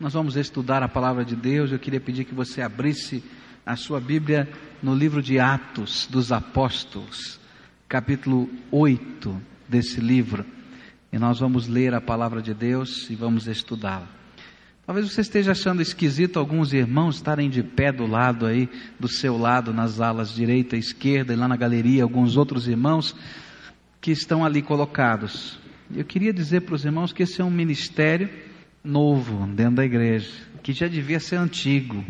Nós vamos estudar a palavra de Deus. Eu queria pedir que você abrisse a sua Bíblia no livro de Atos dos Apóstolos, capítulo 8 desse livro. E nós vamos ler a palavra de Deus e vamos estudá-la. Talvez você esteja achando esquisito alguns irmãos estarem de pé do lado aí, do seu lado, nas alas direita e esquerda, e lá na galeria, alguns outros irmãos que estão ali colocados. Eu queria dizer para os irmãos que esse é um ministério novo dentro da igreja, que já devia ser antigo.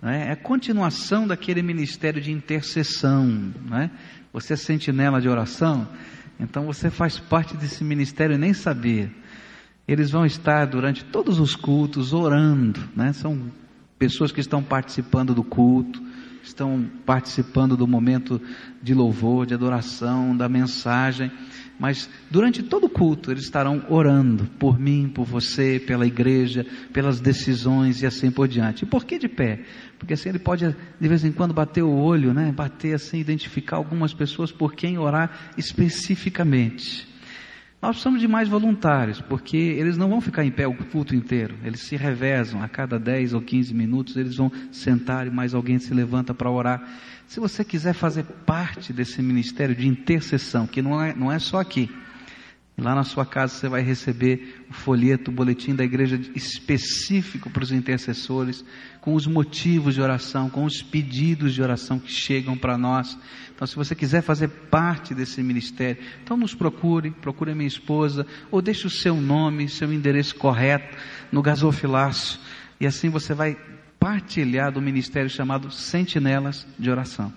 Né? É a continuação daquele ministério de intercessão. Né? Você é sentinela de oração, então você faz parte desse ministério e nem sabia. Eles vão estar durante todos os cultos orando, né? são pessoas que estão participando do culto, estão participando do momento de louvor, de adoração, da mensagem mas durante todo o culto eles estarão orando por mim, por você, pela igreja, pelas decisões e assim por diante. E por que de pé? Porque assim ele pode de vez em quando bater o olho, né? Bater assim, identificar algumas pessoas por quem orar especificamente. Nós precisamos de mais voluntários, porque eles não vão ficar em pé o culto inteiro, eles se revezam, a cada 10 ou 15 minutos eles vão sentar e mais alguém se levanta para orar. Se você quiser fazer parte desse ministério de intercessão, que não é, não é só aqui, Lá na sua casa você vai receber o folheto, o boletim da igreja específico para os intercessores, com os motivos de oração, com os pedidos de oração que chegam para nós. Então, se você quiser fazer parte desse ministério, então nos procure, procure a minha esposa, ou deixe o seu nome, seu endereço correto no gasofilácio, e assim você vai partilhar do ministério chamado Sentinelas de Oração.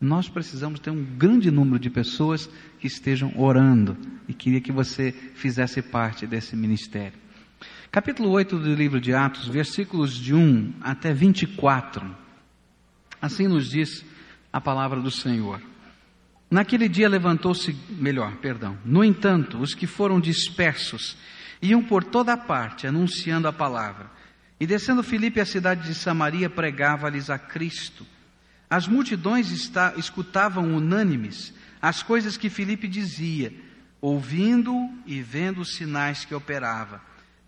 Nós precisamos ter um grande número de pessoas que estejam orando e queria que você fizesse parte desse ministério. Capítulo 8 do livro de Atos, versículos de 1 até 24. Assim nos diz a palavra do Senhor. Naquele dia levantou-se, melhor, perdão. No entanto, os que foram dispersos iam por toda parte anunciando a palavra. E descendo Filipe à cidade de Samaria, pregava-lhes a Cristo. As multidões está, escutavam unânimes as coisas que Filipe dizia ouvindo e vendo os sinais que operava,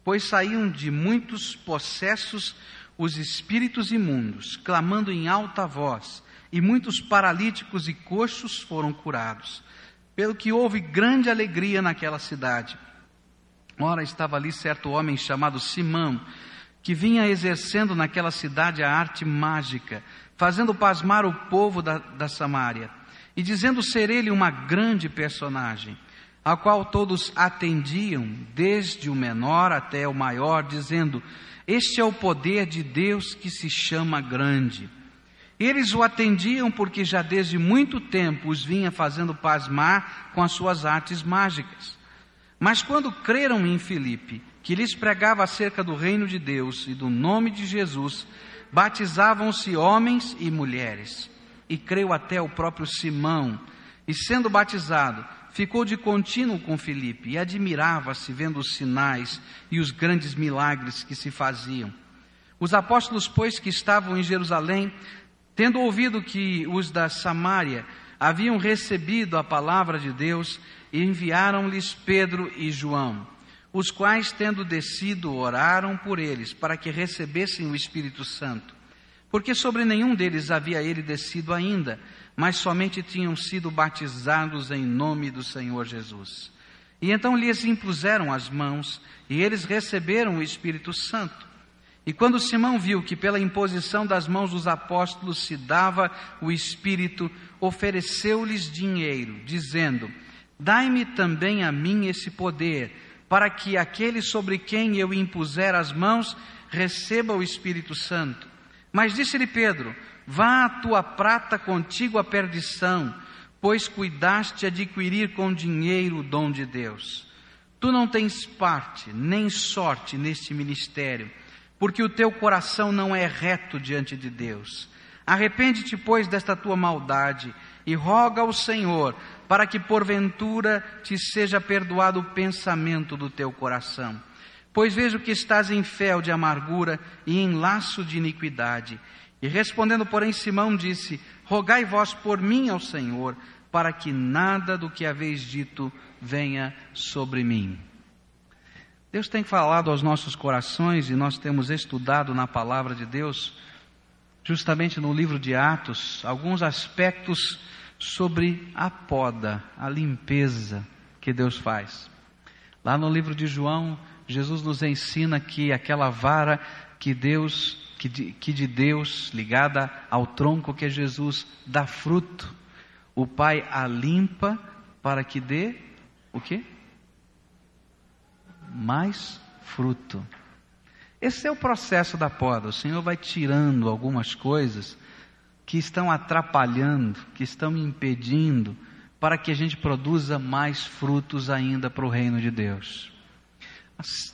pois saíam de muitos possessos os espíritos imundos, clamando em alta voz, e muitos paralíticos e coxos foram curados. Pelo que houve grande alegria naquela cidade. Ora, estava ali certo homem chamado Simão, que vinha exercendo naquela cidade a arte mágica, fazendo pasmar o povo da, da Samária, e dizendo ser ele uma grande personagem a qual todos atendiam, desde o menor até o maior, dizendo: Este é o poder de Deus que se chama grande. Eles o atendiam porque já desde muito tempo os vinha fazendo pasmar com as suas artes mágicas. Mas quando creram em Filipe, que lhes pregava acerca do reino de Deus e do nome de Jesus, batizavam-se homens e mulheres. E creu até o próprio Simão, e sendo batizado, ficou de contínuo com Filipe e admirava-se vendo os sinais e os grandes milagres que se faziam. Os apóstolos, pois, que estavam em Jerusalém, tendo ouvido que os da Samária haviam recebido a palavra de Deus, enviaram-lhes Pedro e João, os quais, tendo descido, oraram por eles, para que recebessem o Espírito Santo. Porque sobre nenhum deles havia ele descido ainda, mas somente tinham sido batizados em nome do Senhor Jesus. E então lhes impuseram as mãos, e eles receberam o Espírito Santo. E quando Simão viu que pela imposição das mãos dos apóstolos se dava o Espírito, ofereceu-lhes dinheiro, dizendo: Dai-me também a mim esse poder, para que aquele sobre quem eu impuser as mãos receba o Espírito Santo. Mas disse-lhe Pedro: Vá a tua prata contigo à perdição, pois cuidaste adquirir com dinheiro o dom de Deus. Tu não tens parte nem sorte neste ministério, porque o teu coração não é reto diante de Deus. Arrepende-te, pois, desta tua maldade e roga ao Senhor para que porventura te seja perdoado o pensamento do teu coração. Pois vejo que estás em fel de amargura e em laço de iniquidade e respondendo, porém, Simão disse: Rogai vós por mim ao Senhor, para que nada do que haveis dito venha sobre mim. Deus tem falado aos nossos corações e nós temos estudado na palavra de Deus, justamente no livro de Atos, alguns aspectos sobre a poda, a limpeza que Deus faz. Lá no livro de João, Jesus nos ensina que aquela vara que Deus, que de, que de Deus, ligada ao tronco que é Jesus, dá fruto. O Pai a limpa para que dê o quê? Mais fruto. Esse é o processo da poda. O Senhor vai tirando algumas coisas que estão atrapalhando, que estão impedindo, para que a gente produza mais frutos ainda para o reino de Deus.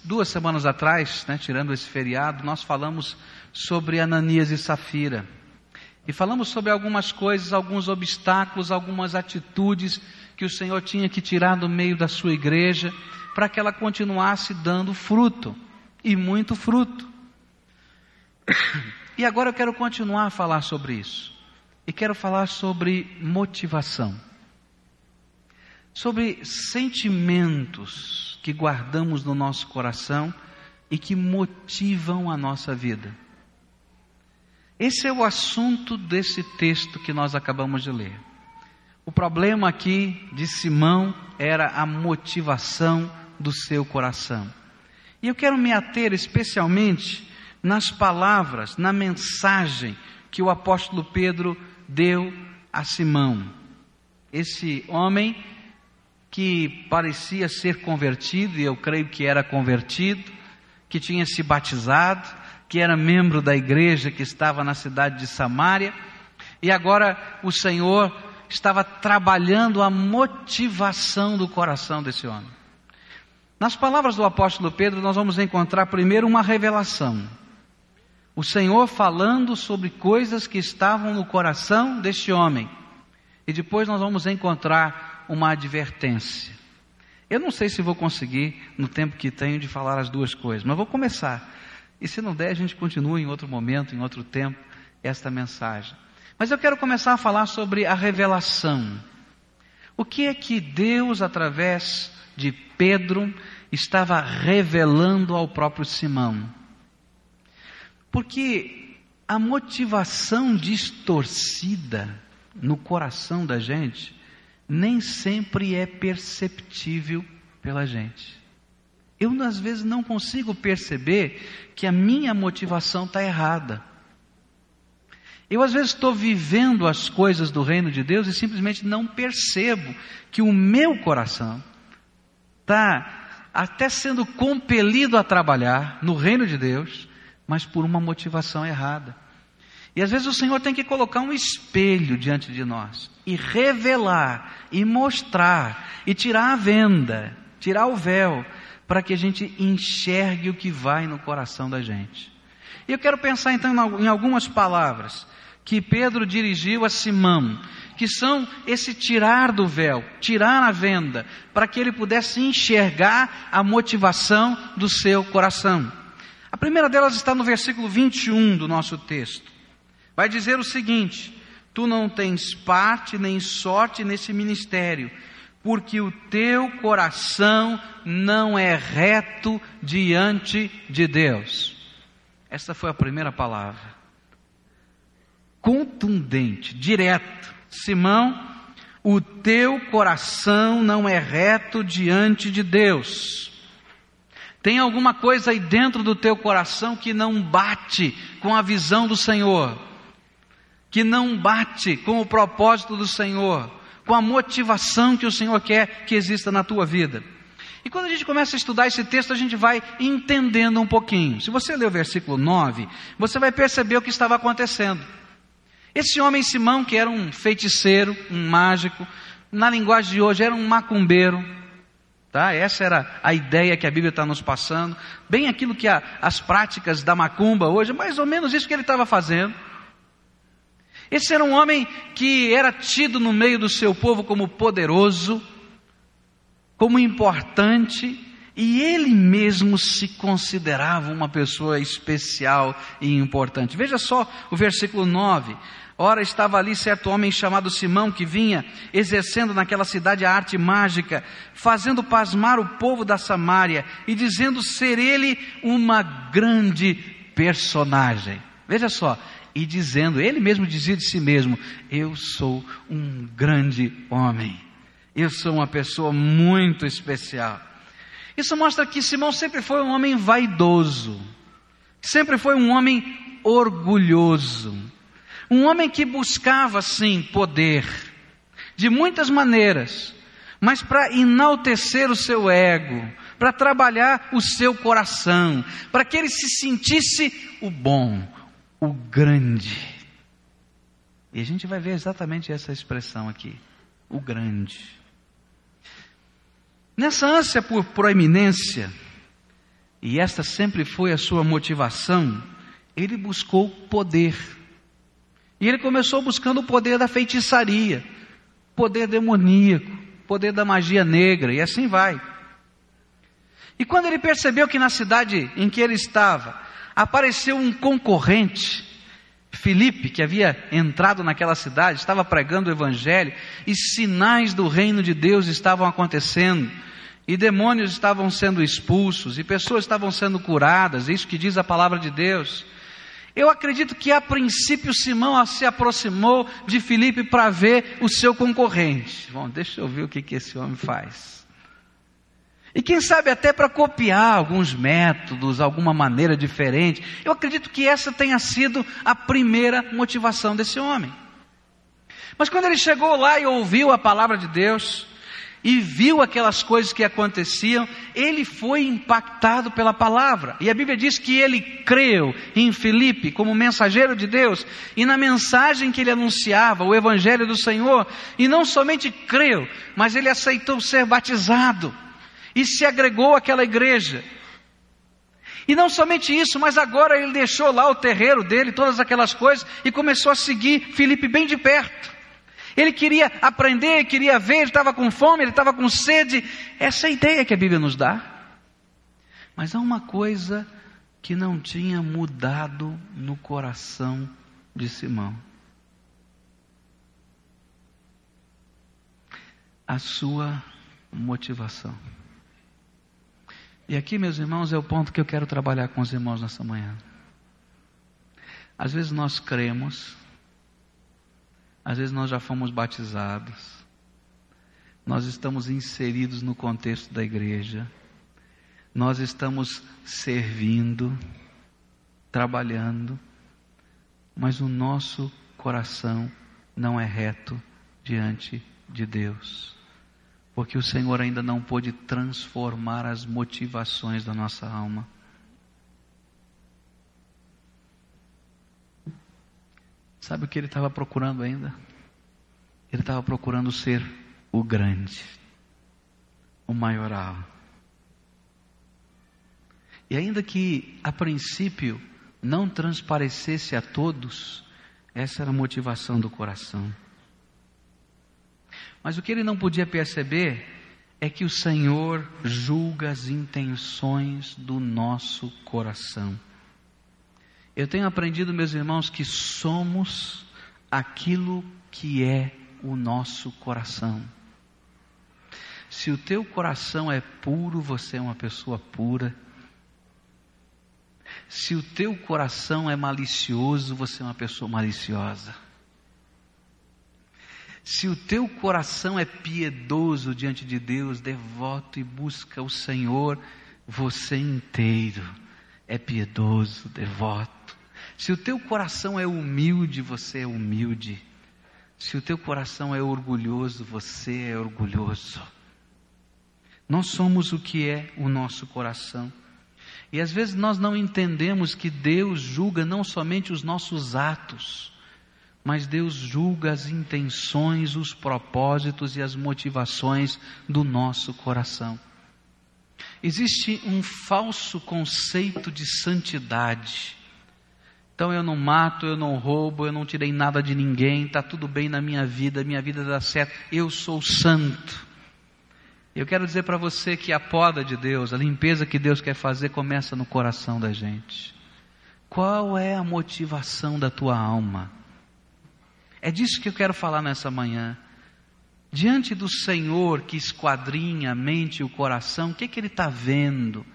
Duas semanas atrás, né, tirando esse feriado, nós falamos sobre Ananias e Safira. E falamos sobre algumas coisas, alguns obstáculos, algumas atitudes que o Senhor tinha que tirar do meio da sua igreja para que ela continuasse dando fruto, e muito fruto. E agora eu quero continuar a falar sobre isso. E quero falar sobre motivação. Sobre sentimentos que guardamos no nosso coração e que motivam a nossa vida. Esse é o assunto desse texto que nós acabamos de ler. O problema aqui de Simão era a motivação do seu coração. E eu quero me ater especialmente nas palavras, na mensagem que o apóstolo Pedro deu a Simão. Esse homem que parecia ser convertido, e eu creio que era convertido, que tinha se batizado, que era membro da igreja que estava na cidade de Samaria, e agora o Senhor estava trabalhando a motivação do coração desse homem. Nas palavras do apóstolo Pedro, nós vamos encontrar primeiro uma revelação. O Senhor falando sobre coisas que estavam no coração deste homem. E depois nós vamos encontrar uma advertência. Eu não sei se vou conseguir, no tempo que tenho, de falar as duas coisas, mas vou começar. E se não der, a gente continua em outro momento, em outro tempo, esta mensagem. Mas eu quero começar a falar sobre a revelação. O que é que Deus, através de Pedro, estava revelando ao próprio Simão? Porque a motivação distorcida no coração da gente nem sempre é perceptível pela gente. Eu, às vezes, não consigo perceber que a minha motivação está errada. Eu, às vezes, estou vivendo as coisas do reino de Deus e simplesmente não percebo que o meu coração está até sendo compelido a trabalhar no reino de Deus, mas por uma motivação errada. E às vezes o Senhor tem que colocar um espelho diante de nós e revelar e mostrar e tirar a venda, tirar o véu, para que a gente enxergue o que vai no coração da gente. E eu quero pensar então em algumas palavras que Pedro dirigiu a Simão, que são esse tirar do véu, tirar a venda, para que ele pudesse enxergar a motivação do seu coração. A primeira delas está no versículo 21 do nosso texto vai dizer o seguinte: Tu não tens parte nem sorte nesse ministério, porque o teu coração não é reto diante de Deus. Essa foi a primeira palavra. Contundente, direto. Simão, o teu coração não é reto diante de Deus. Tem alguma coisa aí dentro do teu coração que não bate com a visão do Senhor que não bate com o propósito do Senhor, com a motivação que o Senhor quer que exista na tua vida. E quando a gente começa a estudar esse texto, a gente vai entendendo um pouquinho. Se você ler o versículo 9, você vai perceber o que estava acontecendo. Esse homem Simão, que era um feiticeiro, um mágico, na linguagem de hoje era um macumbeiro, tá? Essa era a ideia que a Bíblia está nos passando, bem aquilo que a, as práticas da macumba hoje, mais ou menos isso que ele estava fazendo. Esse era um homem que era tido no meio do seu povo como poderoso, como importante, e ele mesmo se considerava uma pessoa especial e importante. Veja só o versículo 9. Ora, estava ali certo homem chamado Simão que vinha exercendo naquela cidade a arte mágica, fazendo pasmar o povo da Samária e dizendo ser ele uma grande personagem. Veja só, e dizendo, ele mesmo dizia de si mesmo: Eu sou um grande homem, eu sou uma pessoa muito especial. Isso mostra que Simão sempre foi um homem vaidoso, sempre foi um homem orgulhoso, um homem que buscava, sim, poder, de muitas maneiras, mas para enaltecer o seu ego, para trabalhar o seu coração, para que ele se sentisse o bom, o grande. E a gente vai ver exatamente essa expressão aqui, o grande. Nessa ânsia por proeminência, e esta sempre foi a sua motivação, ele buscou poder. E ele começou buscando o poder da feitiçaria, poder demoníaco, poder da magia negra, e assim vai. E quando ele percebeu que na cidade em que ele estava apareceu um concorrente, Filipe, que havia entrado naquela cidade, estava pregando o evangelho, e sinais do reino de Deus estavam acontecendo, e demônios estavam sendo expulsos, e pessoas estavam sendo curadas, isso que diz a palavra de Deus. Eu acredito que a princípio Simão se aproximou de Filipe para ver o seu concorrente. Bom, deixa eu ver o que, que esse homem faz. E quem sabe até para copiar alguns métodos, alguma maneira diferente. Eu acredito que essa tenha sido a primeira motivação desse homem. Mas quando ele chegou lá e ouviu a palavra de Deus, e viu aquelas coisas que aconteciam, ele foi impactado pela palavra. E a Bíblia diz que ele creu em Filipe como mensageiro de Deus e na mensagem que ele anunciava, o evangelho do Senhor, e não somente creu, mas ele aceitou ser batizado e se agregou àquela igreja. E não somente isso, mas agora ele deixou lá o terreiro dele, todas aquelas coisas, e começou a seguir Filipe bem de perto. Ele queria aprender, queria ver, ele estava com fome, ele estava com sede. Essa é a ideia que a Bíblia nos dá. Mas há uma coisa que não tinha mudado no coração de Simão. A sua motivação. E aqui, meus irmãos, é o ponto que eu quero trabalhar com os irmãos nessa manhã. Às vezes nós cremos, às vezes nós já fomos batizados, nós estamos inseridos no contexto da igreja, nós estamos servindo, trabalhando, mas o nosso coração não é reto diante de Deus. Porque o Senhor ainda não pôde transformar as motivações da nossa alma. Sabe o que ele estava procurando ainda? Ele estava procurando ser o grande, o maioral. E ainda que a princípio não transparecesse a todos, essa era a motivação do coração. Mas o que ele não podia perceber é que o Senhor julga as intenções do nosso coração. Eu tenho aprendido, meus irmãos, que somos aquilo que é o nosso coração. Se o teu coração é puro, você é uma pessoa pura. Se o teu coração é malicioso, você é uma pessoa maliciosa. Se o teu coração é piedoso diante de Deus, devoto e busca o Senhor, você inteiro é piedoso, devoto. Se o teu coração é humilde, você é humilde. Se o teu coração é orgulhoso, você é orgulhoso. Nós somos o que é o nosso coração. E às vezes nós não entendemos que Deus julga não somente os nossos atos, mas Deus julga as intenções, os propósitos e as motivações do nosso coração. Existe um falso conceito de santidade. Então eu não mato, eu não roubo, eu não tirei nada de ninguém, está tudo bem na minha vida, minha vida dá certo, eu sou santo. Eu quero dizer para você que a poda de Deus, a limpeza que Deus quer fazer, começa no coração da gente. Qual é a motivação da tua alma? É disso que eu quero falar nessa manhã. Diante do Senhor que esquadrinha a mente e o coração, o que, é que Ele está vendo?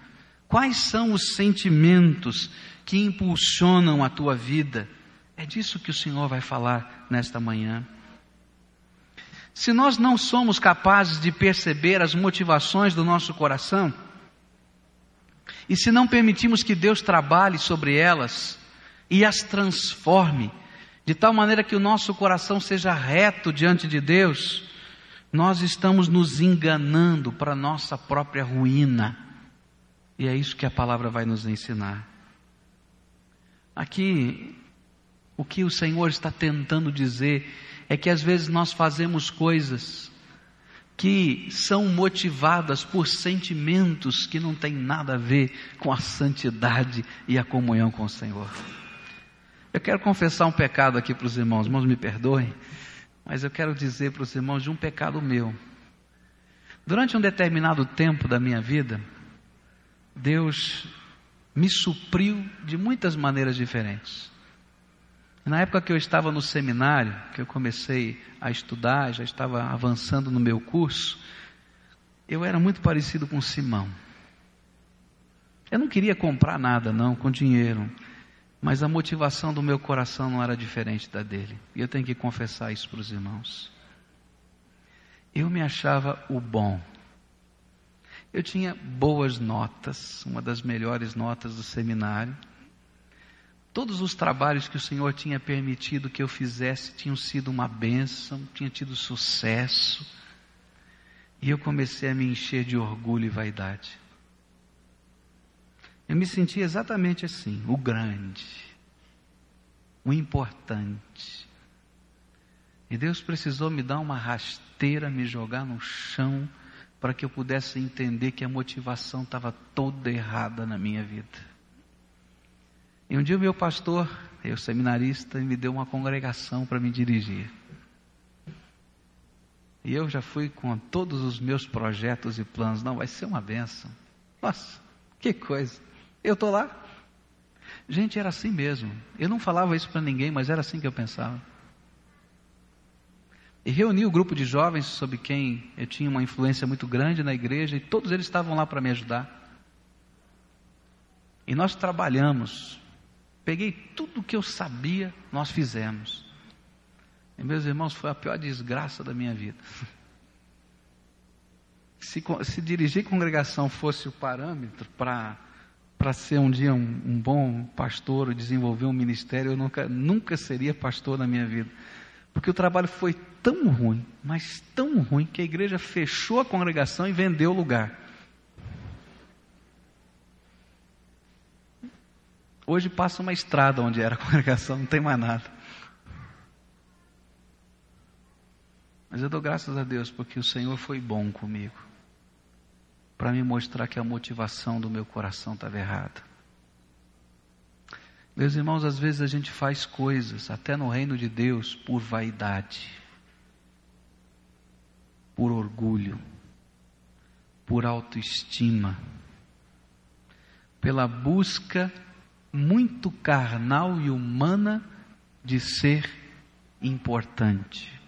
Quais são os sentimentos que impulsionam a tua vida? É disso que o Senhor vai falar nesta manhã. Se nós não somos capazes de perceber as motivações do nosso coração, e se não permitimos que Deus trabalhe sobre elas e as transforme, de tal maneira que o nosso coração seja reto diante de Deus, nós estamos nos enganando para nossa própria ruína. E é isso que a palavra vai nos ensinar. Aqui, o que o Senhor está tentando dizer é que às vezes nós fazemos coisas que são motivadas por sentimentos que não têm nada a ver com a santidade e a comunhão com o Senhor. Eu quero confessar um pecado aqui para os irmãos, irmãos me perdoem, mas eu quero dizer para os irmãos de um pecado meu. Durante um determinado tempo da minha vida, Deus me supriu de muitas maneiras diferentes. Na época que eu estava no seminário, que eu comecei a estudar, já estava avançando no meu curso, eu era muito parecido com Simão. Eu não queria comprar nada, não, com dinheiro. Mas a motivação do meu coração não era diferente da dele. E eu tenho que confessar isso para os irmãos. Eu me achava o bom. Eu tinha boas notas, uma das melhores notas do seminário. Todos os trabalhos que o Senhor tinha permitido que eu fizesse tinham sido uma bênção, tinha tido sucesso. E eu comecei a me encher de orgulho e vaidade. Eu me senti exatamente assim, o grande, o importante. E Deus precisou me dar uma rasteira, me jogar no chão, para que eu pudesse entender que a motivação estava toda errada na minha vida. E um dia o meu pastor, eu seminarista, me deu uma congregação para me dirigir. E eu já fui com todos os meus projetos e planos. Não, vai ser uma benção. Nossa, que coisa. Eu estou lá. Gente, era assim mesmo. Eu não falava isso para ninguém, mas era assim que eu pensava. E reuni o grupo de jovens sobre quem eu tinha uma influência muito grande na igreja, e todos eles estavam lá para me ajudar. E nós trabalhamos. Peguei tudo o que eu sabia, nós fizemos. E meus irmãos, foi a pior desgraça da minha vida. Se, se dirigir congregação fosse o parâmetro para para ser um dia um, um, bom pastor desenvolver um ministério, eu nunca, nunca seria pastor na minha vida. Porque o trabalho foi tão ruim, mas tão ruim, que a igreja fechou a congregação e vendeu o lugar. Hoje passa uma estrada onde era a congregação, não tem mais nada. Mas eu dou graças a Deus porque o Senhor foi bom comigo para me mostrar que a motivação do meu coração estava errada. Meus irmãos, às vezes a gente faz coisas, até no reino de Deus, por vaidade, por orgulho, por autoestima, pela busca muito carnal e humana de ser importante,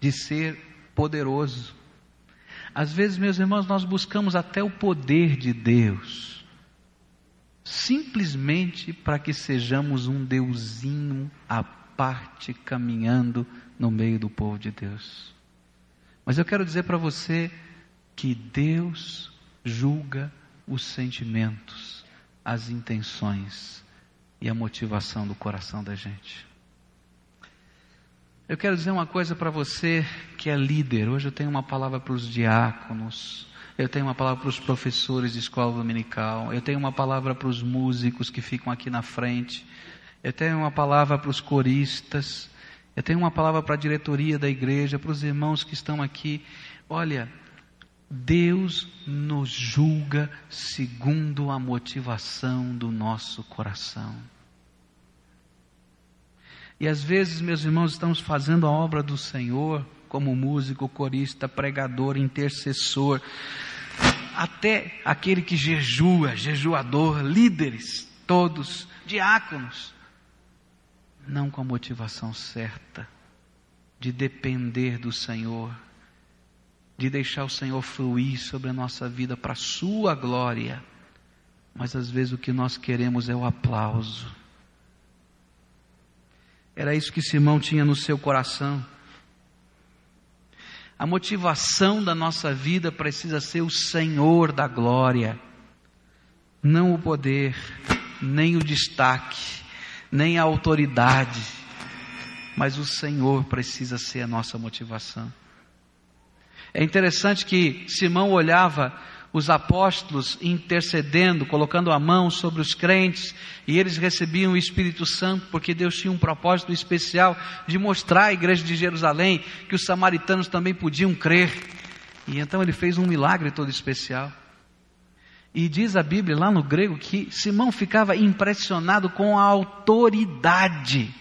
de ser poderoso. Às vezes, meus irmãos, nós buscamos até o poder de Deus, simplesmente para que sejamos um deusinho à parte caminhando no meio do povo de Deus. Mas eu quero dizer para você que Deus julga os sentimentos, as intenções e a motivação do coração da gente. Eu quero dizer uma coisa para você que é líder. Hoje eu tenho uma palavra para os diáconos, eu tenho uma palavra para os professores de escola dominical, eu tenho uma palavra para os músicos que ficam aqui na frente, eu tenho uma palavra para os coristas, eu tenho uma palavra para a diretoria da igreja, para os irmãos que estão aqui. Olha, Deus nos julga segundo a motivação do nosso coração. E às vezes, meus irmãos, estamos fazendo a obra do Senhor como músico, corista, pregador, intercessor, até aquele que jejua, jejuador, líderes, todos, diáconos. não com a motivação certa de depender do Senhor, de deixar o Senhor fluir sobre a nossa vida para a Sua glória, mas às vezes o que nós queremos é o aplauso. Era isso que Simão tinha no seu coração. A motivação da nossa vida precisa ser o Senhor da glória, não o poder, nem o destaque, nem a autoridade mas o Senhor precisa ser a nossa motivação. É interessante que Simão olhava os apóstolos intercedendo, colocando a mão sobre os crentes, e eles recebiam o Espírito Santo, porque Deus tinha um propósito especial de mostrar à igreja de Jerusalém que os samaritanos também podiam crer. E então ele fez um milagre todo especial. E diz a Bíblia lá no grego que Simão ficava impressionado com a autoridade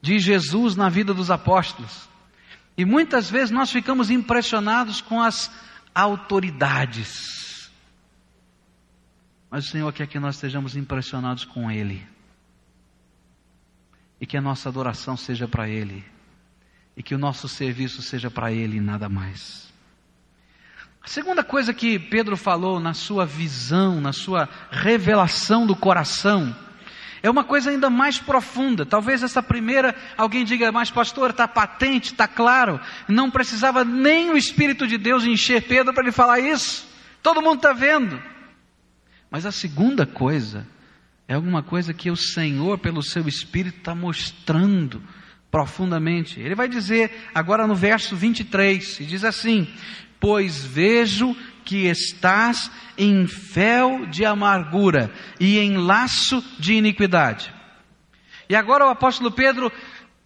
de Jesus na vida dos apóstolos. E muitas vezes nós ficamos impressionados com as autoridades. Mas o Senhor quer que nós estejamos impressionados com Ele. E que a nossa adoração seja para Ele. E que o nosso serviço seja para Ele e nada mais. A segunda coisa que Pedro falou na sua visão, na sua revelação do coração, é uma coisa ainda mais profunda. Talvez essa primeira, alguém diga, mas pastor, está patente, está claro. Não precisava nem o Espírito de Deus encher Pedro para ele falar isso. Todo mundo está vendo. Mas a segunda coisa é alguma coisa que o Senhor, pelo seu Espírito, está mostrando profundamente. Ele vai dizer agora no verso 23, e diz assim: Pois vejo que estás em fel de amargura e em laço de iniquidade. E agora o apóstolo Pedro,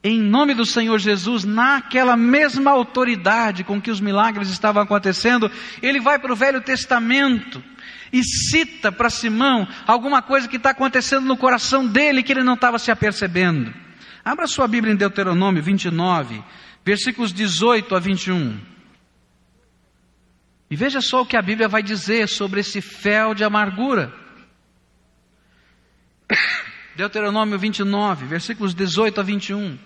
em nome do Senhor Jesus, naquela mesma autoridade com que os milagres estavam acontecendo, ele vai para o Velho Testamento e cita para Simão alguma coisa que está acontecendo no coração dele que ele não estava se apercebendo. Abra sua Bíblia em Deuteronômio 29, versículos 18 a 21. E veja só o que a Bíblia vai dizer sobre esse fel de amargura. Deuteronômio 29, versículos 18 a 21.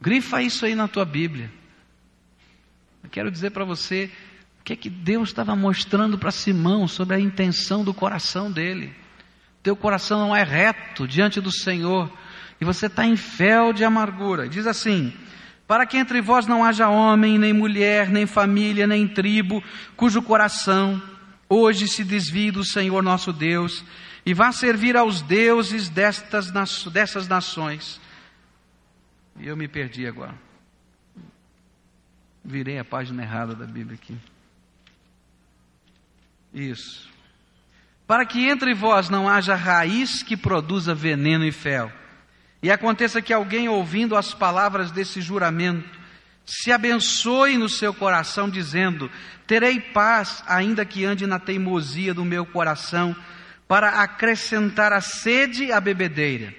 Grifa isso aí na tua Bíblia. Eu quero dizer para você o que é que Deus estava mostrando para Simão sobre a intenção do coração dele. Teu coração não é reto diante do Senhor e você está em fel de amargura. Diz assim: para que entre vós não haja homem, nem mulher, nem família, nem tribo, cujo coração hoje se desvie do Senhor nosso Deus e vá servir aos deuses destas, dessas nações. E eu me perdi agora. Virei a página errada da Bíblia aqui. Isso. Para que entre vós não haja raiz que produza veneno e fel e aconteça que alguém, ouvindo as palavras desse juramento, se abençoe no seu coração, dizendo: Terei paz, ainda que ande na teimosia do meu coração, para acrescentar a sede à bebedeira.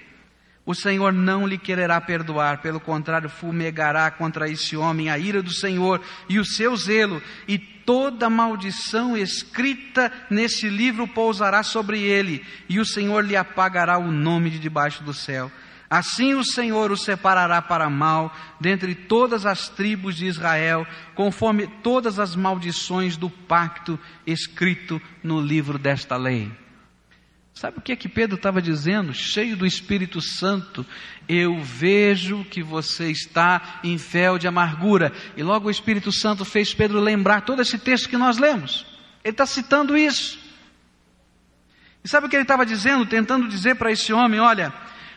O Senhor não lhe quererá perdoar, pelo contrário, fumegará contra esse homem a ira do Senhor e o seu zelo, e toda maldição escrita nesse livro pousará sobre ele, e o Senhor lhe apagará o nome de debaixo do céu. Assim o Senhor o separará para mal dentre todas as tribos de Israel, conforme todas as maldições do pacto escrito no livro desta lei. Sabe o que é que Pedro estava dizendo? Cheio do Espírito Santo, eu vejo que você está em fel de amargura. E logo o Espírito Santo fez Pedro lembrar todo esse texto que nós lemos. Ele está citando isso. E sabe o que ele estava dizendo? Tentando dizer para esse homem: olha,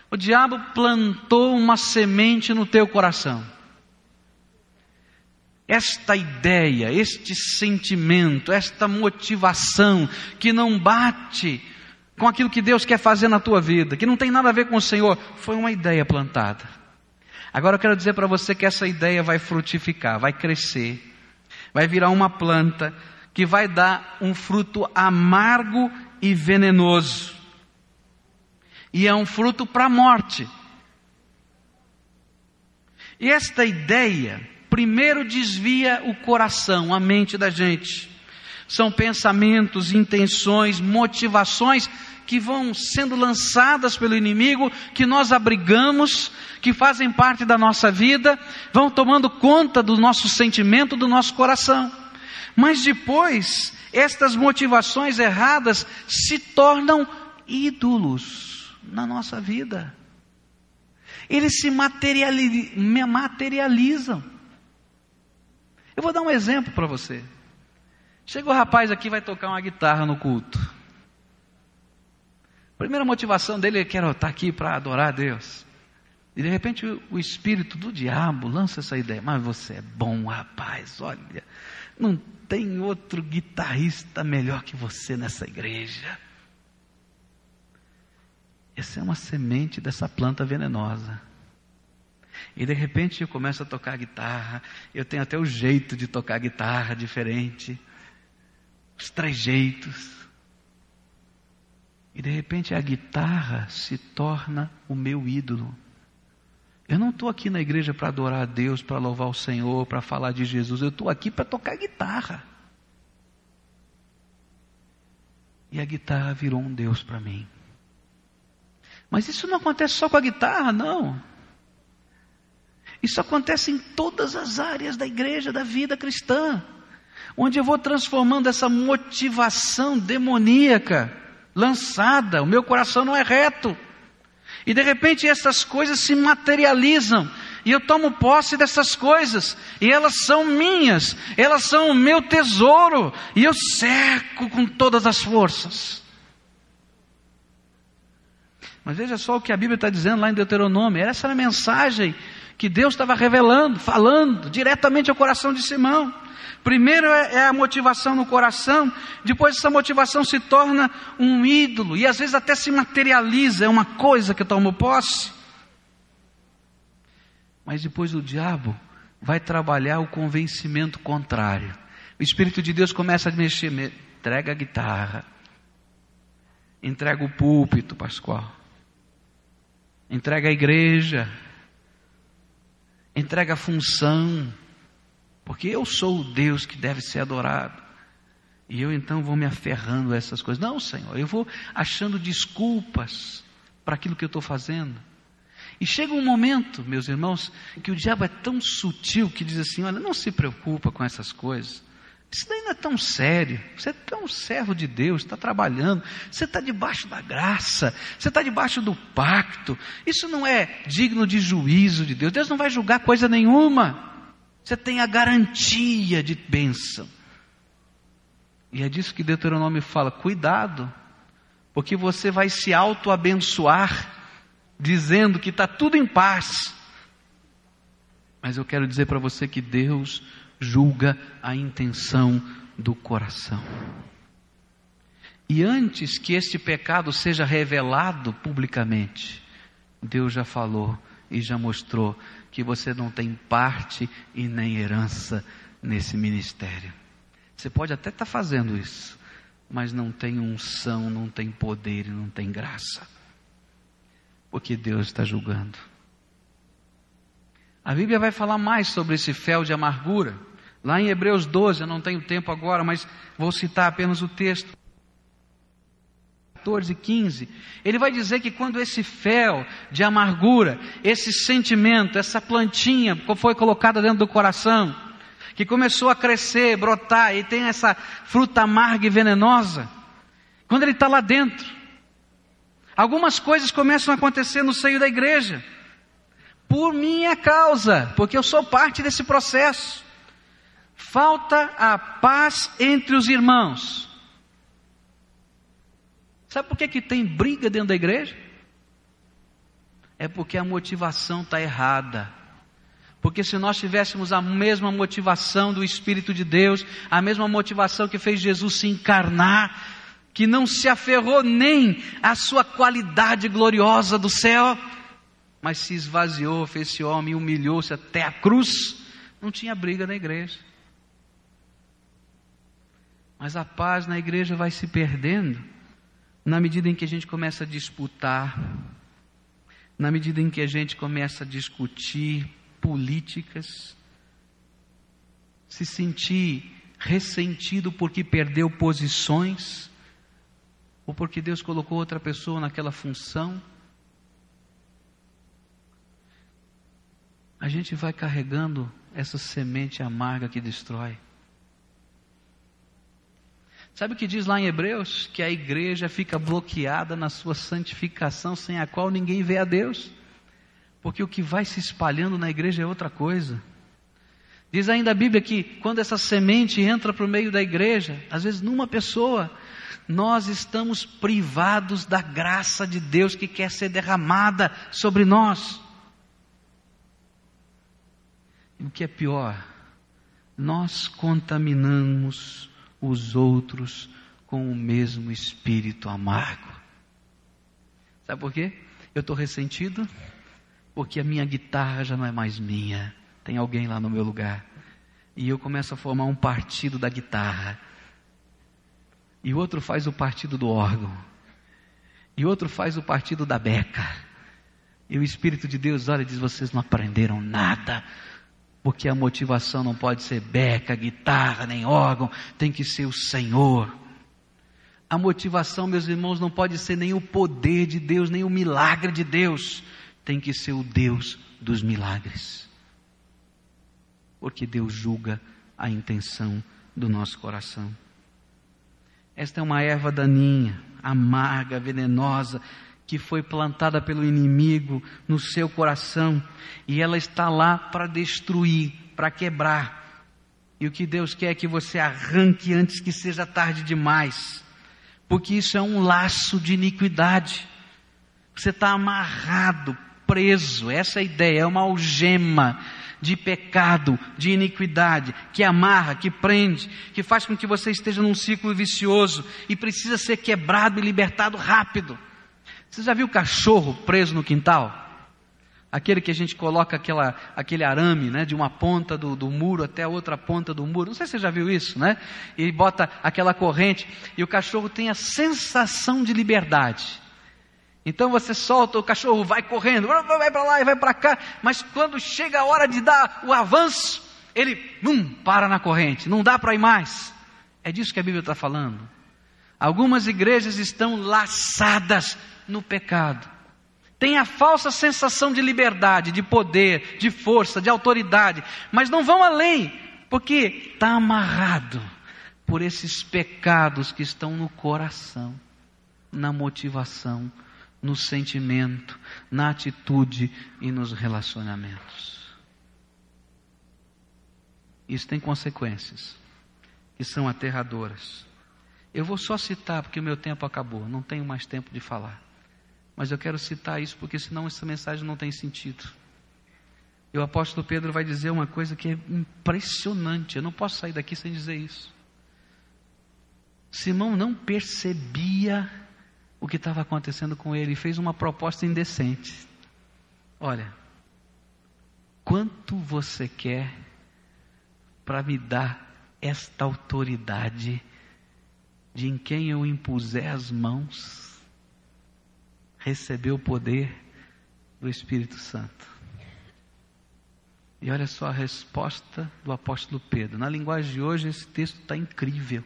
o diabo plantou uma semente no teu coração. Esta ideia, este sentimento, esta motivação que não bate com aquilo que Deus quer fazer na tua vida, que não tem nada a ver com o Senhor, foi uma ideia plantada. Agora eu quero dizer para você que essa ideia vai frutificar, vai crescer, vai virar uma planta que vai dar um fruto amargo e venenoso e é um fruto para a morte. E esta ideia, primeiro desvia o coração, a mente da gente. São pensamentos, intenções, motivações que vão sendo lançadas pelo inimigo, que nós abrigamos, que fazem parte da nossa vida, vão tomando conta do nosso sentimento, do nosso coração. Mas depois, estas motivações erradas se tornam ídolos na nossa vida. Eles se materializam. Eu vou dar um exemplo para você. Chega o rapaz aqui vai tocar uma guitarra no culto. A primeira motivação dele é quero estar aqui para adorar a Deus. E de repente o espírito do diabo lança essa ideia, mas você é bom rapaz, olha, não tem outro guitarrista melhor que você nessa igreja. Essa é uma semente dessa planta venenosa. E de repente eu começo a tocar guitarra, eu tenho até o jeito de tocar guitarra diferente, os trejeitos. E de repente a guitarra se torna o meu ídolo. Eu não estou aqui na igreja para adorar a Deus, para louvar o Senhor, para falar de Jesus. Eu estou aqui para tocar guitarra. E a guitarra virou um Deus para mim. Mas isso não acontece só com a guitarra, não. Isso acontece em todas as áreas da igreja, da vida cristã. Onde eu vou transformando essa motivação demoníaca lançada, o meu coração não é reto. E de repente essas coisas se materializam. E eu tomo posse dessas coisas. E elas são minhas. Elas são o meu tesouro. E eu cerco com todas as forças. Mas veja só o que a Bíblia está dizendo lá em Deuteronômio. Era essa mensagem que Deus estava revelando, falando diretamente ao coração de Simão. Primeiro é, é, a motivação no coração, depois essa motivação se torna um ídolo e às vezes até se materializa, é uma coisa que eu tomo posse. Mas depois o diabo vai trabalhar o convencimento contrário. O Espírito de Deus começa a mexer, entrega a guitarra, entrega o púlpito, Pascoal, entrega a igreja, entrega a função, porque eu sou o Deus que deve ser adorado. E eu então vou me aferrando a essas coisas. Não, Senhor, eu vou achando desculpas para aquilo que eu estou fazendo. E chega um momento, meus irmãos, que o diabo é tão sutil que diz assim: olha, não se preocupa com essas coisas. Isso daí não é tão sério. Você é tão servo de Deus, está trabalhando. Você está debaixo da graça. Você está debaixo do pacto. Isso não é digno de juízo de Deus. Deus não vai julgar coisa nenhuma. Você tem a garantia de bênção. E é disso que Deuteronômio fala: cuidado, porque você vai se auto-abençoar, dizendo que está tudo em paz. Mas eu quero dizer para você que Deus julga a intenção do coração. E antes que este pecado seja revelado publicamente, Deus já falou e já mostrou que você não tem parte e nem herança nesse ministério. Você pode até estar tá fazendo isso, mas não tem unção, não tem poder e não tem graça. Porque Deus está julgando. A Bíblia vai falar mais sobre esse fel de amargura. Lá em Hebreus 12, eu não tenho tempo agora, mas vou citar apenas o texto. 14 e 15, ele vai dizer que quando esse fel de amargura, esse sentimento, essa plantinha foi colocada dentro do coração, que começou a crescer, brotar e tem essa fruta amarga e venenosa, quando ele está lá dentro, algumas coisas começam a acontecer no seio da igreja por minha causa, porque eu sou parte desse processo. Falta a paz entre os irmãos. Sabe por que, que tem briga dentro da igreja? É porque a motivação está errada. Porque se nós tivéssemos a mesma motivação do Espírito de Deus, a mesma motivação que fez Jesus se encarnar, que não se aferrou nem à sua qualidade gloriosa do céu, mas se esvaziou, fez-se homem, humilhou-se até a cruz, não tinha briga na igreja. Mas a paz na igreja vai se perdendo na medida em que a gente começa a disputar, na medida em que a gente começa a discutir políticas, se sentir ressentido porque perdeu posições, ou porque Deus colocou outra pessoa naquela função, a gente vai carregando essa semente amarga que destrói. Sabe o que diz lá em Hebreus? Que a igreja fica bloqueada na sua santificação, sem a qual ninguém vê a Deus. Porque o que vai se espalhando na igreja é outra coisa. Diz ainda a Bíblia que quando essa semente entra para o meio da igreja, às vezes numa pessoa, nós estamos privados da graça de Deus que quer ser derramada sobre nós. E o que é pior, nós contaminamos os outros com o mesmo espírito amargo. Sabe por quê? Eu estou ressentido porque a minha guitarra já não é mais minha, tem alguém lá no meu lugar. E eu começo a formar um partido da guitarra. E o outro faz o partido do órgão. E outro faz o partido da beca. E o Espírito de Deus olha e diz: Vocês não aprenderam nada porque a motivação não pode ser beca, guitarra, nem órgão, tem que ser o Senhor. A motivação, meus irmãos, não pode ser nem o poder de Deus, nem o milagre de Deus, tem que ser o Deus dos milagres. Porque Deus julga a intenção do nosso coração. Esta é uma erva daninha, amarga, venenosa, que foi plantada pelo inimigo no seu coração e ela está lá para destruir, para quebrar. E o que Deus quer é que você arranque antes que seja tarde demais, porque isso é um laço de iniquidade. Você está amarrado, preso, essa ideia, é uma algema de pecado, de iniquidade, que amarra, que prende, que faz com que você esteja num ciclo vicioso e precisa ser quebrado e libertado rápido. Você já viu cachorro preso no quintal? Aquele que a gente coloca aquela, aquele arame, né, de uma ponta do, do muro até a outra ponta do muro. Não sei se você já viu isso, né? E bota aquela corrente e o cachorro tem a sensação de liberdade. Então você solta, o cachorro vai correndo, vai para lá e vai para cá, mas quando chega a hora de dar o avanço, ele, bum, para na corrente, não dá para ir mais. É disso que a Bíblia está falando. Algumas igrejas estão laçadas no pecado. Tem a falsa sensação de liberdade, de poder, de força, de autoridade, mas não vão além, porque está amarrado por esses pecados que estão no coração, na motivação, no sentimento, na atitude e nos relacionamentos. Isso tem consequências que são aterradoras. Eu vou só citar porque o meu tempo acabou, não tenho mais tempo de falar. Mas eu quero citar isso porque senão essa mensagem não tem sentido. E o apóstolo Pedro vai dizer uma coisa que é impressionante. Eu não posso sair daqui sem dizer isso. Simão não percebia o que estava acontecendo com ele e fez uma proposta indecente. Olha, quanto você quer para me dar esta autoridade de em quem eu impuser as mãos? Recebeu o poder do Espírito Santo. E olha só a resposta do apóstolo Pedro. Na linguagem de hoje, esse texto está incrível,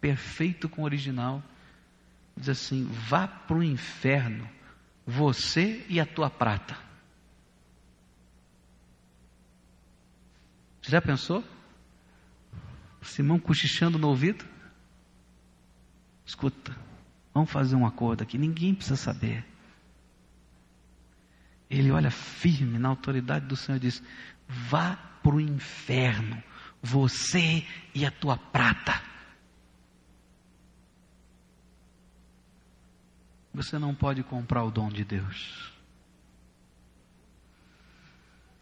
perfeito com o original. Diz assim: vá para o inferno, você e a tua prata. Já pensou? Simão cochichando no ouvido? Escuta, Vamos fazer um acordo aqui, ninguém precisa saber. Ele olha firme na autoridade do Senhor e diz: Vá para o inferno, você e a tua prata. Você não pode comprar o dom de Deus.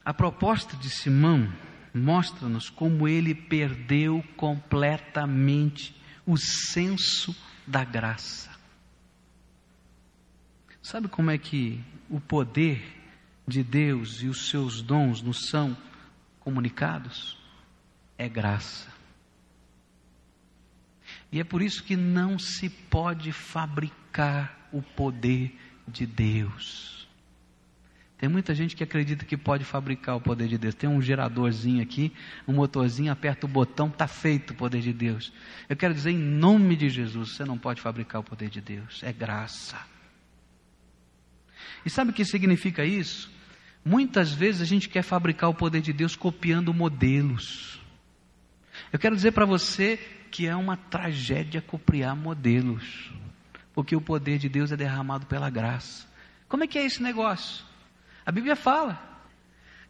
A proposta de Simão mostra-nos como ele perdeu completamente o senso da graça. Sabe como é que o poder de Deus e os seus dons nos são comunicados? É graça. E é por isso que não se pode fabricar o poder de Deus. Tem muita gente que acredita que pode fabricar o poder de Deus. Tem um geradorzinho aqui, um motorzinho, aperta o botão, está feito o poder de Deus. Eu quero dizer, em nome de Jesus, você não pode fabricar o poder de Deus. É graça. E sabe o que significa isso? Muitas vezes a gente quer fabricar o poder de Deus copiando modelos. Eu quero dizer para você que é uma tragédia copiar modelos, porque o poder de Deus é derramado pela graça. Como é que é esse negócio? A Bíblia fala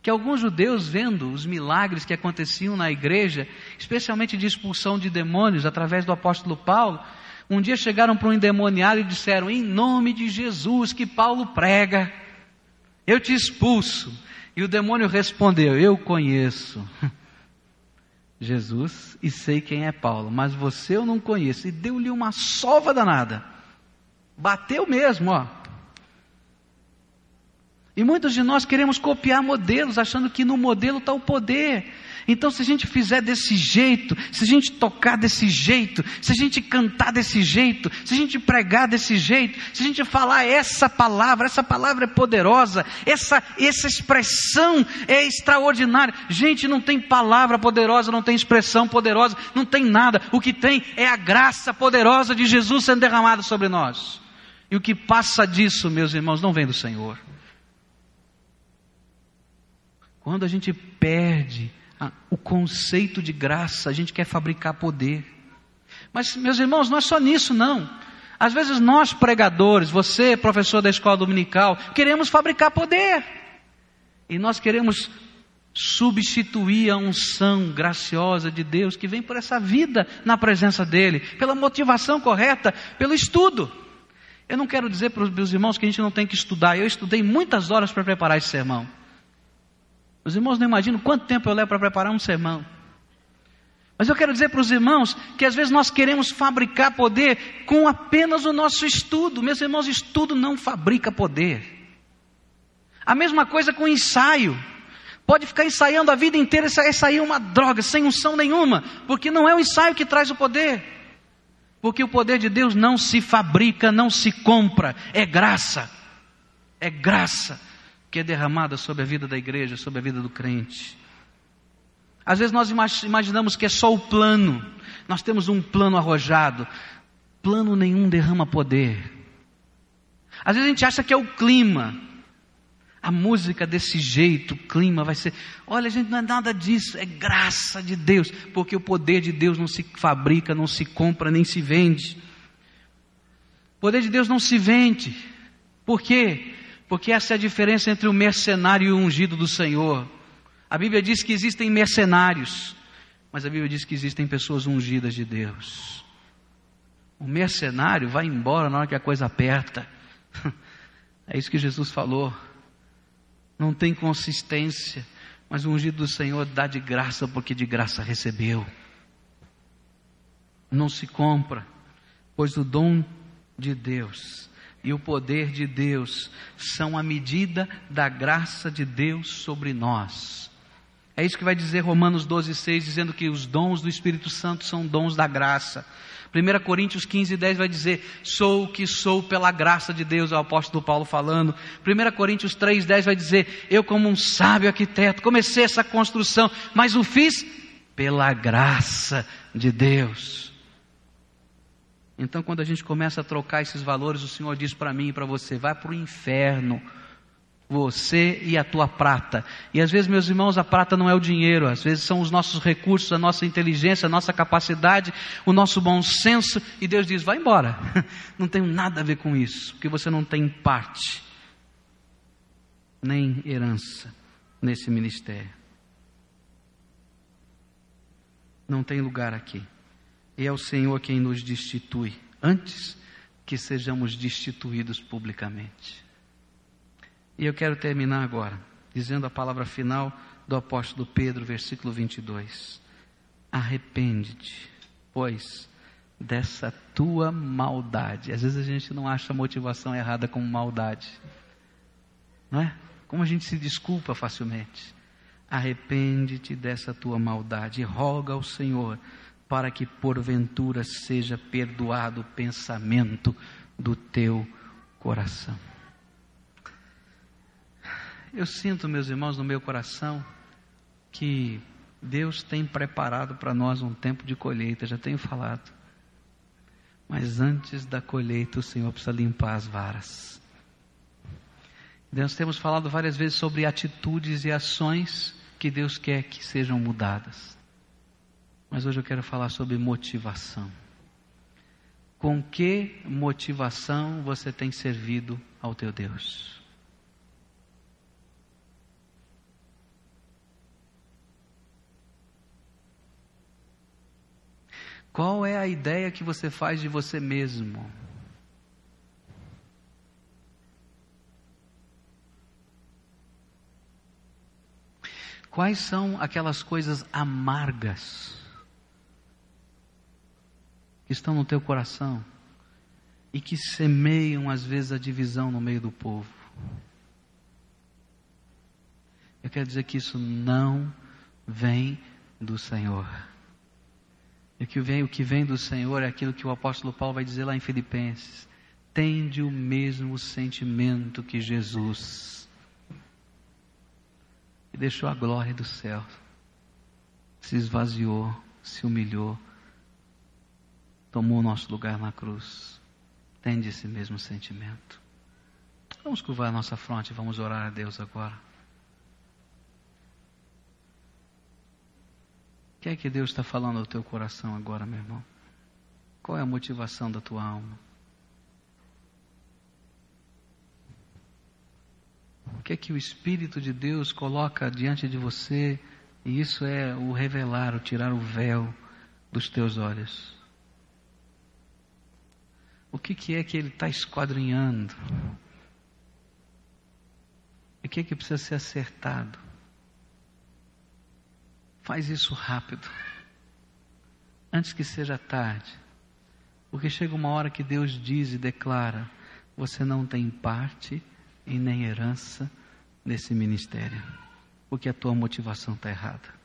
que alguns judeus, vendo os milagres que aconteciam na igreja, especialmente de expulsão de demônios através do apóstolo Paulo, um dia chegaram para um endemoniado e disseram: Em nome de Jesus que Paulo prega, eu te expulso. E o demônio respondeu: Eu conheço Jesus e sei quem é Paulo, mas você eu não conheço. E deu-lhe uma sova danada. Bateu mesmo, ó. E muitos de nós queremos copiar modelos, achando que no modelo está o poder. Então, se a gente fizer desse jeito, se a gente tocar desse jeito, se a gente cantar desse jeito, se a gente pregar desse jeito, se a gente falar essa palavra, essa palavra é poderosa, essa, essa expressão é extraordinária. Gente, não tem palavra poderosa, não tem expressão poderosa, não tem nada. O que tem é a graça poderosa de Jesus sendo derramada sobre nós. E o que passa disso, meus irmãos, não vem do Senhor. Quando a gente perde o conceito de graça, a gente quer fabricar poder. Mas, meus irmãos, não é só nisso, não. Às vezes nós, pregadores, você, professor da escola dominical, queremos fabricar poder. E nós queremos substituir a unção graciosa de Deus que vem por essa vida na presença dEle, pela motivação correta, pelo estudo. Eu não quero dizer para os meus irmãos que a gente não tem que estudar. Eu estudei muitas horas para preparar esse sermão. Os irmãos não imaginam quanto tempo eu levo para preparar um sermão. Mas eu quero dizer para os irmãos que às vezes nós queremos fabricar poder com apenas o nosso estudo. Meus irmãos, estudo não fabrica poder. A mesma coisa com ensaio. Pode ficar ensaiando a vida inteira e sair uma droga, sem unção nenhuma, porque não é o ensaio que traz o poder. Porque o poder de Deus não se fabrica, não se compra, é graça. É graça que é derramada sobre a vida da igreja, sobre a vida do crente. Às vezes nós imaginamos que é só o plano, nós temos um plano arrojado, plano nenhum derrama poder. Às vezes a gente acha que é o clima, a música desse jeito, o clima vai ser. Olha, gente, não é nada disso, é graça de Deus, porque o poder de Deus não se fabrica, não se compra, nem se vende. O poder de Deus não se vende. Por quê? Porque essa é a diferença entre o mercenário e o ungido do Senhor. A Bíblia diz que existem mercenários, mas a Bíblia diz que existem pessoas ungidas de Deus. O mercenário vai embora na hora que a coisa aperta. É isso que Jesus falou. Não tem consistência, mas o ungido do Senhor dá de graça porque de graça recebeu. Não se compra, pois o dom de Deus e o poder de Deus são a medida da graça de Deus sobre nós. É isso que vai dizer Romanos 12, 6, dizendo que os dons do Espírito Santo são dons da graça. 1 Coríntios 15, 10 vai dizer: Sou o que sou pela graça de Deus, é o apóstolo Paulo falando. 1 Coríntios 3, 10 vai dizer: Eu, como um sábio arquiteto, comecei essa construção, mas o fiz pela graça de Deus. Então, quando a gente começa a trocar esses valores, o Senhor diz para mim e para você: vai para o inferno, você e a tua prata. E às vezes, meus irmãos, a prata não é o dinheiro, às vezes são os nossos recursos, a nossa inteligência, a nossa capacidade, o nosso bom senso. E Deus diz: vai embora, não tem nada a ver com isso, porque você não tem parte, nem herança nesse ministério. Não tem lugar aqui. E é o Senhor quem nos destitui, antes que sejamos destituídos publicamente. E eu quero terminar agora, dizendo a palavra final do apóstolo Pedro, versículo 22. Arrepende-te, pois, dessa tua maldade. Às vezes a gente não acha a motivação errada como maldade, não é? Como a gente se desculpa facilmente. Arrepende-te dessa tua maldade e roga ao Senhor para que porventura seja perdoado o pensamento do teu coração. Eu sinto, meus irmãos, no meu coração que Deus tem preparado para nós um tempo de colheita, já tenho falado. Mas antes da colheita, o Senhor precisa limpar as varas. Nós temos falado várias vezes sobre atitudes e ações que Deus quer que sejam mudadas. Mas hoje eu quero falar sobre motivação. Com que motivação você tem servido ao teu Deus? Qual é a ideia que você faz de você mesmo? Quais são aquelas coisas amargas que estão no teu coração e que semeiam às vezes a divisão no meio do povo? Eu quero dizer que isso não vem do Senhor. E que vem, o que vem do Senhor é aquilo que o apóstolo Paulo vai dizer lá em Filipenses. Tende o mesmo sentimento que Jesus. E deixou a glória do céu. Se esvaziou, se humilhou. Tomou o nosso lugar na cruz. Tende esse mesmo sentimento. Vamos curvar a nossa fronte, vamos orar a Deus agora. O que é que Deus está falando ao teu coração agora, meu irmão? Qual é a motivação da tua alma? O que é que o Espírito de Deus coloca diante de você? E isso é o revelar, o tirar o véu dos teus olhos. O que, que é que ele está esquadrinhando? O que é que precisa ser acertado? Faz isso rápido, antes que seja tarde, porque chega uma hora que Deus diz e declara: você não tem parte e nem herança nesse ministério, porque a tua motivação está errada.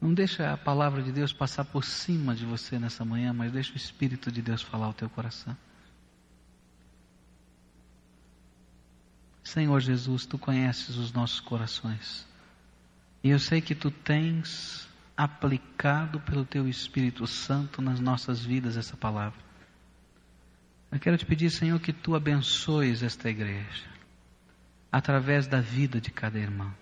Não deixa a palavra de Deus passar por cima de você nessa manhã, mas deixa o Espírito de Deus falar ao teu coração. Senhor Jesus, tu conheces os nossos corações. E eu sei que tu tens aplicado pelo teu Espírito Santo nas nossas vidas essa palavra. Eu quero te pedir, Senhor, que tu abençoes esta igreja através da vida de cada irmão.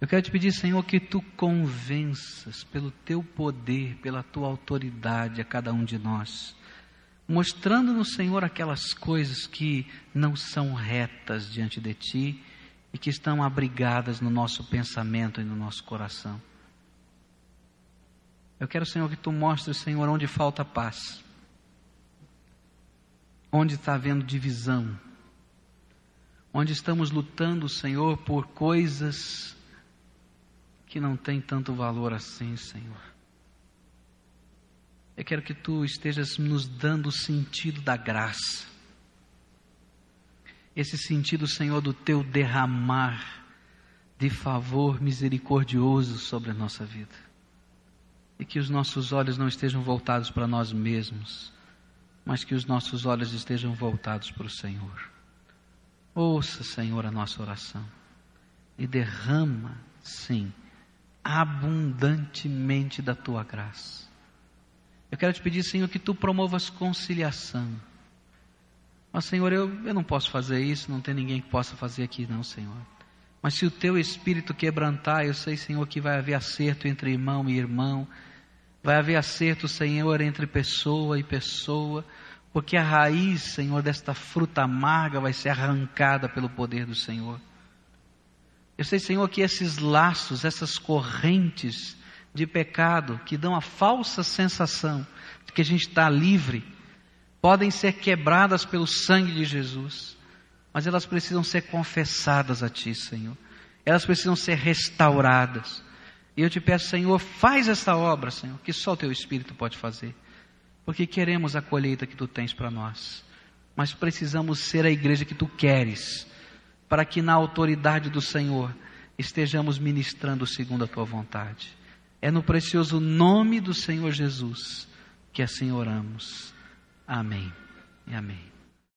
Eu quero te pedir, Senhor, que tu convenças pelo teu poder, pela tua autoridade a cada um de nós mostrando no Senhor aquelas coisas que não são retas diante de Ti e que estão abrigadas no nosso pensamento e no nosso coração. Eu quero, Senhor, que Tu mostres, Senhor, onde falta paz, onde está havendo divisão, onde estamos lutando, Senhor, por coisas que não têm tanto valor assim, Senhor. Eu quero que tu estejas nos dando o sentido da graça. Esse sentido, Senhor, do teu derramar de favor misericordioso sobre a nossa vida. E que os nossos olhos não estejam voltados para nós mesmos, mas que os nossos olhos estejam voltados para o Senhor. Ouça, Senhor, a nossa oração e derrama, sim, abundantemente da tua graça eu quero te pedir, Senhor, que tu promovas conciliação. Mas, Senhor, eu, eu não posso fazer isso, não tem ninguém que possa fazer aqui, não, Senhor. Mas se o teu espírito quebrantar, eu sei, Senhor, que vai haver acerto entre irmão e irmão, vai haver acerto, Senhor, entre pessoa e pessoa, porque a raiz, Senhor, desta fruta amarga vai ser arrancada pelo poder do Senhor. Eu sei, Senhor, que esses laços, essas correntes, de pecado que dão a falsa sensação de que a gente está livre, podem ser quebradas pelo sangue de Jesus, mas elas precisam ser confessadas a Ti, Senhor. Elas precisam ser restauradas. E eu te peço, Senhor, faz essa obra, Senhor, que só o Teu Espírito pode fazer. Porque queremos a colheita que Tu tens para nós. Mas precisamos ser a igreja que Tu queres, para que na autoridade do Senhor estejamos ministrando segundo a Tua vontade. É no precioso nome do Senhor Jesus que assim oramos. Amém e amém.